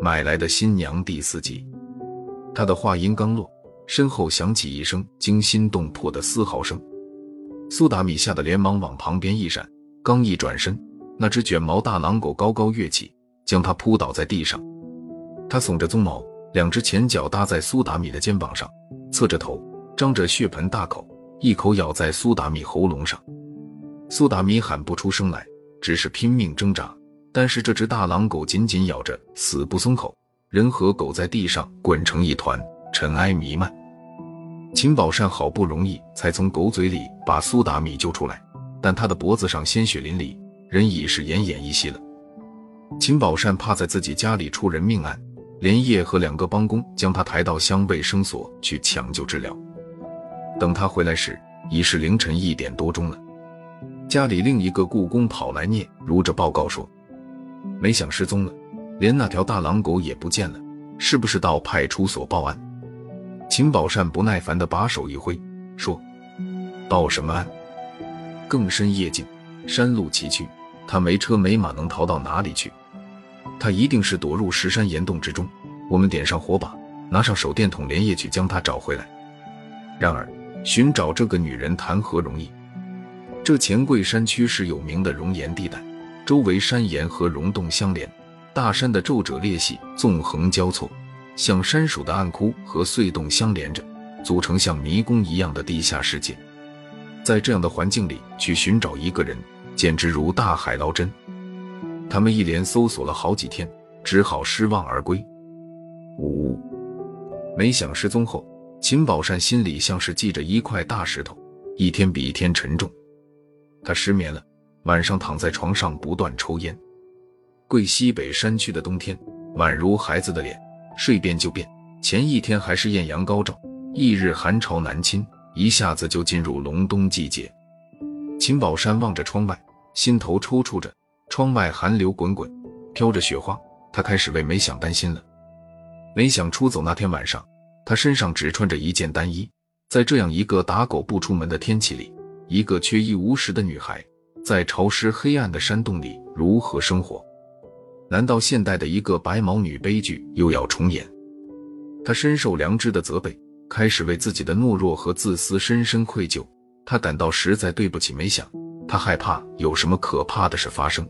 买来的新娘第四集，他的话音刚落，身后响起一声惊心动魄的嘶嚎声。苏达米吓得连忙往旁边一闪，刚一转身，那只卷毛大狼狗高高跃起，将他扑倒在地上。他耸着鬃毛，两只前脚搭在苏达米的肩膀上，侧着头，张着血盆大口，一口咬在苏达米喉咙上。苏达米喊不出声来，只是拼命挣扎。但是这只大狼狗紧紧咬着，死不松口。人和狗在地上滚成一团，尘埃弥漫。秦宝善好不容易才从狗嘴里把苏达米救出来，但他的脖子上鲜血淋漓，人已是奄奄一息了。秦宝善怕在自己家里出人命案，连夜和两个帮工将他抬到乡卫生所去抢救治疗。等他回来时，已是凌晨一点多钟了。家里另一个雇工跑来聂如着报告说。没想失踪了，连那条大狼狗也不见了，是不是到派出所报案？秦宝善不耐烦地把手一挥，说：“报什么案？更深夜静，山路崎岖，他没车没马，能逃到哪里去？他一定是躲入石山岩洞之中。我们点上火把，拿上手电筒，连夜去将他找回来。然而，寻找这个女人谈何容易？这黔桂山区是有名的熔岩地带。”周围山岩和溶洞相连，大山的皱褶裂隙纵横交错，像山鼠的暗窟和隧洞相连着，组成像迷宫一样的地下世界。在这样的环境里去寻找一个人，简直如大海捞针。他们一连搜索了好几天，只好失望而归。呜，没想失踪后，秦宝善心里像是系着一块大石头，一天比一天沉重。他失眠了。晚上躺在床上不断抽烟，贵西北山区的冬天宛如孩子的脸，睡变就变。前一天还是艳阳高照，翌日寒潮南侵，一下子就进入隆冬季节。秦宝山望着窗外，心头抽搐着。窗外寒流滚滚，飘着雪花，他开始为梅想担心了。梅想出走那天晚上，他身上只穿着一件单衣，在这样一个打狗不出门的天气里，一个缺衣无食的女孩。在潮湿黑暗的山洞里如何生活？难道现代的一个白毛女悲剧又要重演？她深受良知的责备，开始为自己的懦弱和自私深深愧疚。他感到实在对不起梅想，他害怕有什么可怕的事发生。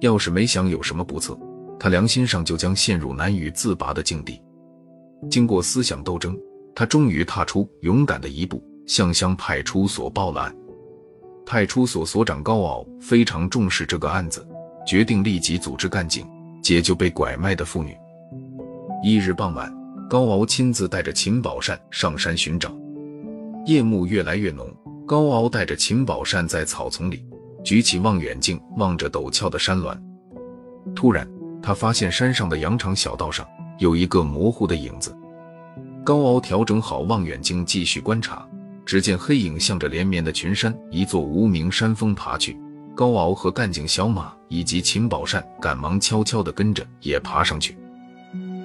要是梅想有什么不测，他良心上就将陷入难以自拔的境地。经过思想斗争，他终于踏出勇敢的一步，向乡派出所报了案。派出所所长高傲非常重视这个案子，决定立即组织干警解救被拐卖的妇女。一日傍晚，高傲亲自带着秦宝善上山寻找。夜幕越来越浓，高傲带着秦宝善在草丛里举起望远镜望着陡峭的山峦。突然，他发现山上的羊肠小道上有一个模糊的影子。高傲调整好望远镜，继续观察。只见黑影向着连绵的群山一座无名山峰爬去，高敖和干警小马以及秦宝善赶忙悄悄地跟着也爬上去。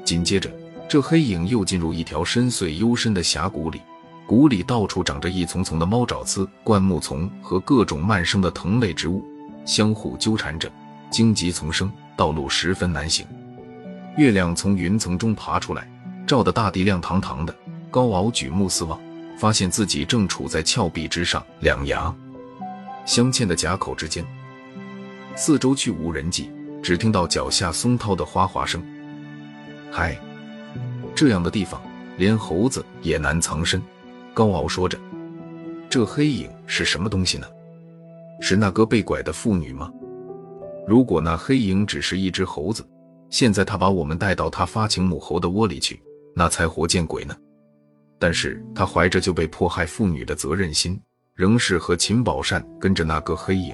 紧接着，这黑影又进入一条深邃幽深的峡谷里，谷里到处长着一丛丛的猫爪刺、灌木丛和各种蔓生的藤类植物，相互纠缠着，荆棘丛生，道路十分难行。月亮从云层中爬出来，照得大地亮堂堂的。高敖举目四望。发现自己正处在峭壁之上，两崖相嵌的夹口之间，四周去无人迹，只听到脚下松涛的哗哗声。嗨，这样的地方连猴子也难藏身。高傲说着：“这黑影是什么东西呢？是那个被拐的妇女吗？如果那黑影只是一只猴子，现在他把我们带到他发情母猴的窝里去，那才活见鬼呢。”但是他怀着就被迫害妇女的责任心，仍是和秦宝善跟着那个黑影。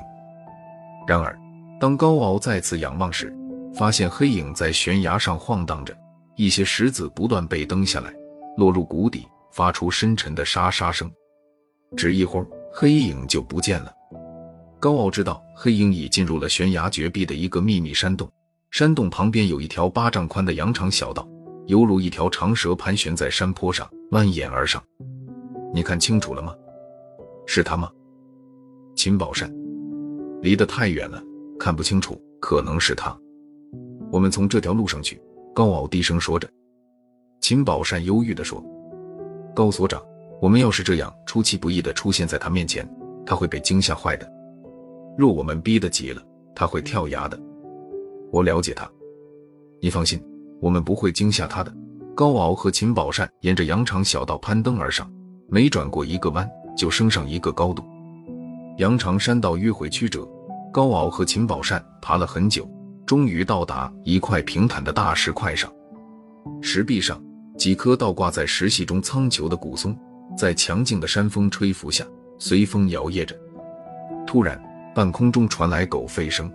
然而，当高敖再次仰望时，发现黑影在悬崖上晃荡着，一些石子不断被蹬下来，落入谷底，发出深沉的沙沙声。只一会儿，黑影就不见了。高傲知道黑影已进入了悬崖绝壁的一个秘密山洞，山洞旁边有一条八丈宽的羊肠小道。犹如一条长蛇盘旋在山坡上，蜿蜒而上。你看清楚了吗？是他吗？秦宝善，离得太远了，看不清楚。可能是他。我们从这条路上去。高傲低声说着。秦宝善忧郁地说：“高所长，我们要是这样出其不意地出现在他面前，他会被惊吓坏的。若我们逼得急了，他会跳崖的。我了解他，你放心，我们不会惊吓他的。”高敖和秦宝善沿着羊肠小道攀登而上，每转过一个弯，就升上一个高度。羊肠山道迂回曲折，高敖和秦宝善爬了很久，终于到达一块平坦的大石块上。石壁上几棵倒挂在石隙中苍穹的古松，在强劲的山风吹拂下随风摇曳着。突然，半空中传来狗吠声。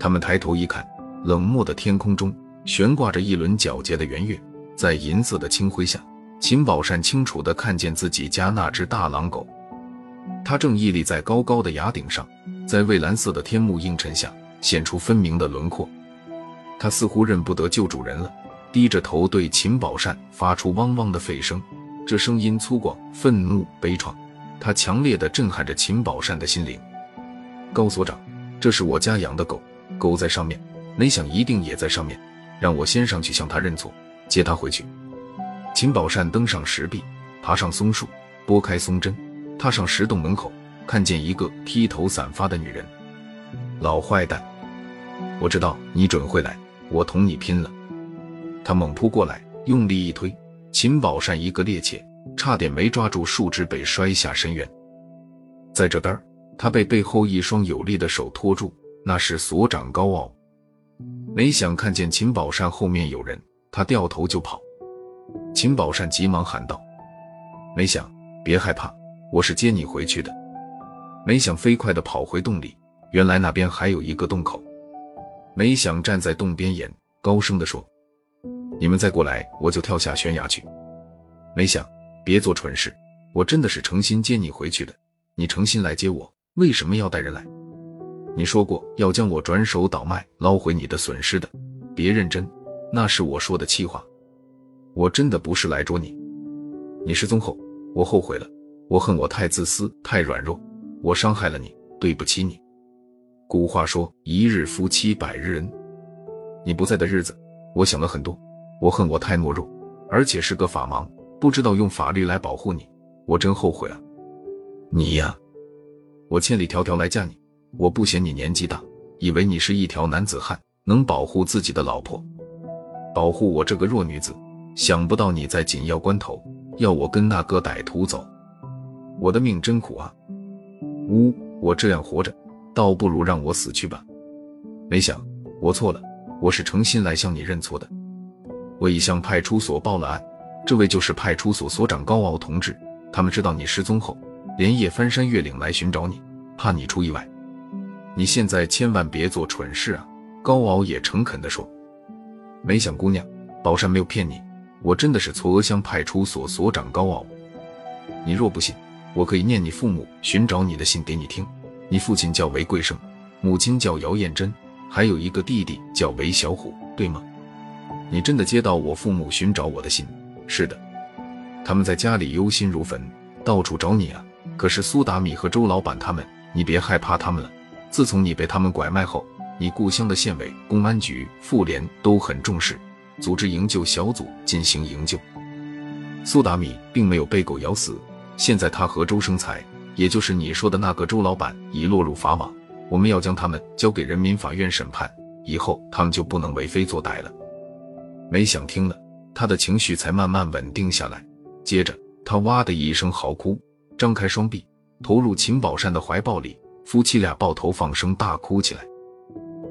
他们抬头一看，冷漠的天空中悬挂着一轮皎洁的圆月。在银色的清辉下，秦宝善清楚地看见自己家那只大狼狗，它正屹立在高高的崖顶上，在蔚蓝色的天幕映衬下显出分明的轮廓。它似乎认不得旧主人了，低着头对秦宝善发出汪汪的吠声，这声音粗犷、愤怒、悲怆，它强烈地震撼着秦宝善的心灵。高所长，这是我家养的狗，狗在上面，没想一定也在上面，让我先上去向它认错。接他回去。秦宝善登上石壁，爬上松树，拨开松针，踏上石洞门口，看见一个披头散发的女人。老坏蛋，我知道你准会来，我同你拼了！他猛扑过来，用力一推，秦宝善一个趔趄，差点没抓住树枝，被摔下深渊。在这边，他被背后一双有力的手托住，那是所长高傲。没想看见秦宝善后面有人。他掉头就跑，秦宝善急忙喊道：“没想，别害怕，我是接你回去的。”没想飞快地跑回洞里，原来那边还有一个洞口。没想站在洞边沿，高声地说：“你们再过来，我就跳下悬崖去。”没想，别做蠢事，我真的是诚心接你回去的。你诚心来接我，为什么要带人来？你说过要将我转手倒卖，捞回你的损失的，别认真。那是我说的气话，我真的不是来捉你。你失踪后，我后悔了，我恨我太自私、太软弱，我伤害了你，对不起你。古话说一日夫妻百日恩，你不在的日子，我想了很多，我恨我太懦弱，而且是个法盲，不知道用法律来保护你，我真后悔啊。你呀，我千里迢迢来嫁你，我不嫌你年纪大，以为你是一条男子汉，能保护自己的老婆。保护我这个弱女子，想不到你在紧要关头要我跟那个歹徒走，我的命真苦啊！呜，我这样活着，倒不如让我死去吧。没想我错了，我是诚心来向你认错的。我已向派出所报了案，这位就是派出所所长高傲同志。他们知道你失踪后，连夜翻山越岭来寻找你，怕你出意外。你现在千万别做蠢事啊！高傲也诚恳地说。没想，姑娘，宝山没有骗你，我真的是嵯峨乡派出所所长高傲。你若不信，我可以念你父母寻找你的信给你听。你父亲叫韦贵生，母亲叫姚艳珍，还有一个弟弟叫韦小虎，对吗？你真的接到我父母寻找我的信？是的，他们在家里忧心如焚，到处找你啊。可是苏达米和周老板他们，你别害怕他们了。自从你被他们拐卖后。你故乡的县委、公安局、妇联都很重视，组织营救小组进行营救。苏达米并没有被狗咬死，现在他和周生财，也就是你说的那个周老板，已落入法网。我们要将他们交给人民法院审判，以后他们就不能为非作歹了。没想听了，他的情绪才慢慢稳定下来。接着，他哇的一声嚎哭，张开双臂，投入秦宝善的怀抱里，夫妻俩抱头放声大哭起来。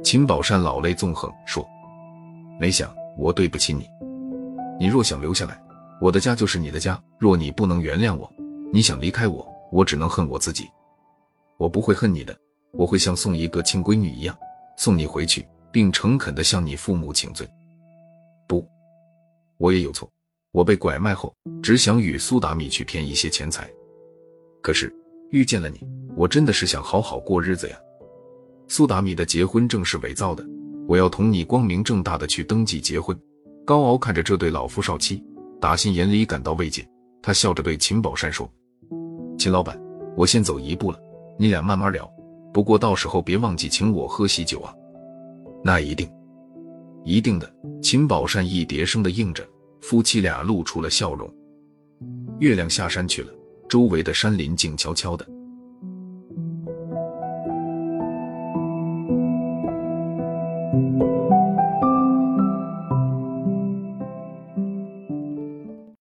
秦宝善老泪纵横说：“没想我对不起你，你若想留下来，我的家就是你的家；若你不能原谅我，你想离开我，我只能恨我自己。我不会恨你的，我会像送一个亲闺女一样送你回去，并诚恳地向你父母请罪。不，我也有错，我被拐卖后只想与苏达米去骗一些钱财，可是遇见了你，我真的是想好好过日子呀。”苏达米的结婚证是伪造的，我要同你光明正大的去登记结婚。高傲看着这对老夫少妻，打心眼里感到慰藉。他笑着对秦宝山说：“秦老板，我先走一步了，你俩慢慢聊。不过到时候别忘记请我喝喜酒啊。”那一定，一定的。秦宝善一叠声的应着，夫妻俩露出了笑容。月亮下山去了，周围的山林静悄悄的，